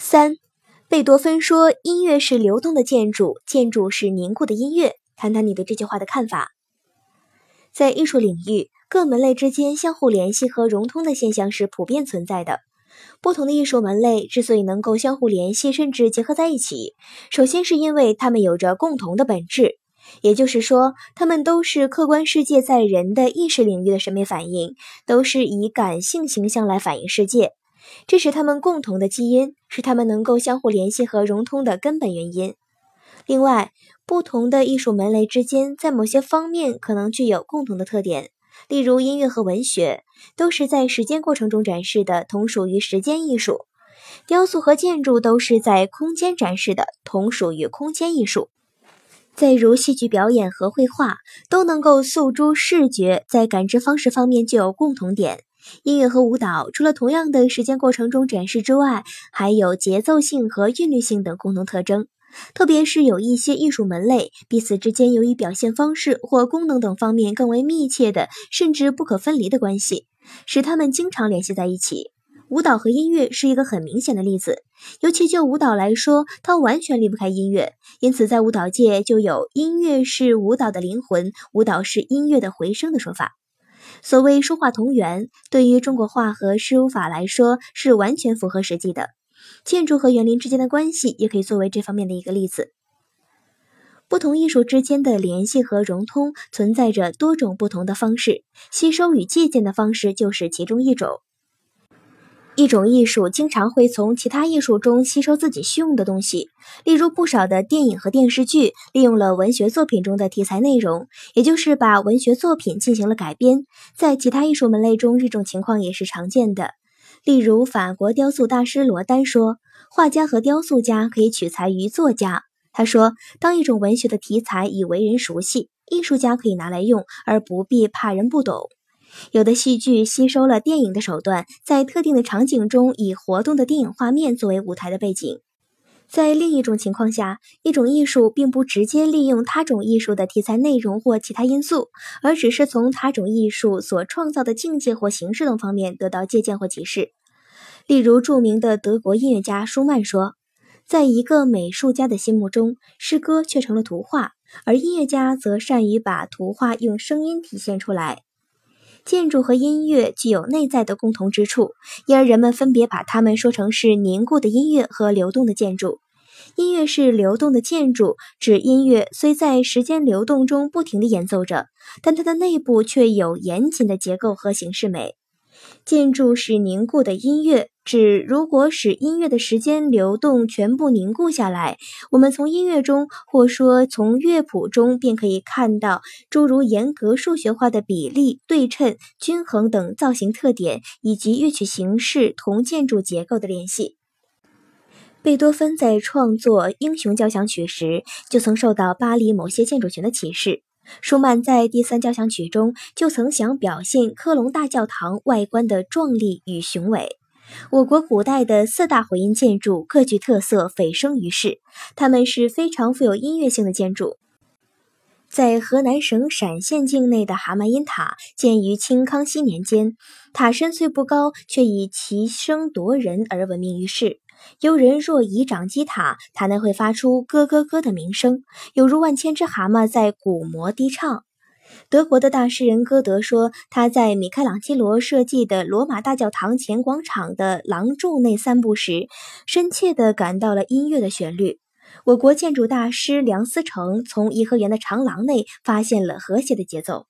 三，贝多芬说：“音乐是流动的建筑，建筑是凝固的音乐。”谈谈你对这句话的看法。在艺术领域，各门类之间相互联系和融通的现象是普遍存在的。不同的艺术门类之所以能够相互联系，甚至结合在一起，首先是因为它们有着共同的本质，也就是说，它们都是客观世界在人的意识领域的审美反应，都是以感性形象来反映世界。这是他们共同的基因，是他们能够相互联系和融通的根本原因。另外，不同的艺术门类之间在某些方面可能具有共同的特点，例如音乐和文学都是在时间过程中展示的，同属于时间艺术；雕塑和建筑都是在空间展示的，同属于空间艺术。再如戏剧表演和绘画都能够诉诸视觉，在感知方式方面具有共同点。音乐和舞蹈除了同样的时间过程中展示之外，还有节奏性和韵律性等共同特征。特别是有一些艺术门类，彼此之间由于表现方式或功能等方面更为密切的，甚至不可分离的关系，使它们经常联系在一起。舞蹈和音乐是一个很明显的例子。尤其就舞蹈来说，它完全离不开音乐，因此在舞蹈界就有“音乐是舞蹈的灵魂，舞蹈是音乐的回声”的说法。所谓书画同源，对于中国画和书法来说是完全符合实际的。建筑和园林之间的关系也可以作为这方面的一个例子。不同艺术之间的联系和融通存在着多种不同的方式，吸收与借鉴的方式就是其中一种。一种艺术经常会从其他艺术中吸收自己需用的东西，例如不少的电影和电视剧利用了文学作品中的题材内容，也就是把文学作品进行了改编。在其他艺术门类中，这种情况也是常见的。例如，法国雕塑大师罗丹说：“画家和雕塑家可以取材于作家。”他说：“当一种文学的题材已为人熟悉，艺术家可以拿来用，而不必怕人不懂。”有的戏剧吸收了电影的手段，在特定的场景中以活动的电影画面作为舞台的背景。在另一种情况下，一种艺术并不直接利用他种艺术的题材内容或其他因素，而只是从他种艺术所创造的境界或形式等方面得到借鉴或启示。例如，著名的德国音乐家舒曼说：“在一个美术家的心目中，诗歌却成了图画，而音乐家则善于把图画用声音体现出来。”建筑和音乐具有内在的共同之处，因而人们分别把它们说成是凝固的音乐和流动的建筑。音乐是流动的建筑，指音乐虽在时间流动中不停地演奏着，但它的内部却有严谨的结构和形式美。建筑是凝固的音乐，指如果使音乐的时间流动全部凝固下来，我们从音乐中，或说从乐谱中，便可以看到诸如严格数学化的比例、对称、均衡等造型特点，以及乐曲形式同建筑结构的联系。贝多芬在创作《英雄交响曲》时，就曾受到巴黎某些建筑群的启示。舒曼在第三交响曲中就曾想表现科隆大教堂外观的壮丽与雄伟。我国古代的四大回音建筑各具特色，蜚声于世。它们是非常富有音乐性的建筑。在河南省陕县境内的蛤蟆音塔，建于清康熙年间，塔身虽不高，却以其声夺人而闻名于世。有人若以掌击塔，塔内会发出咯咯咯的鸣声，犹如万千只蛤蟆在鼓膜低唱。德国的大诗人歌德说，他在米开朗基罗设计的罗马大教堂前广场的廊柱内散步时，深切地感到了音乐的旋律。我国建筑大师梁思成从颐和园的长廊内发现了和谐的节奏。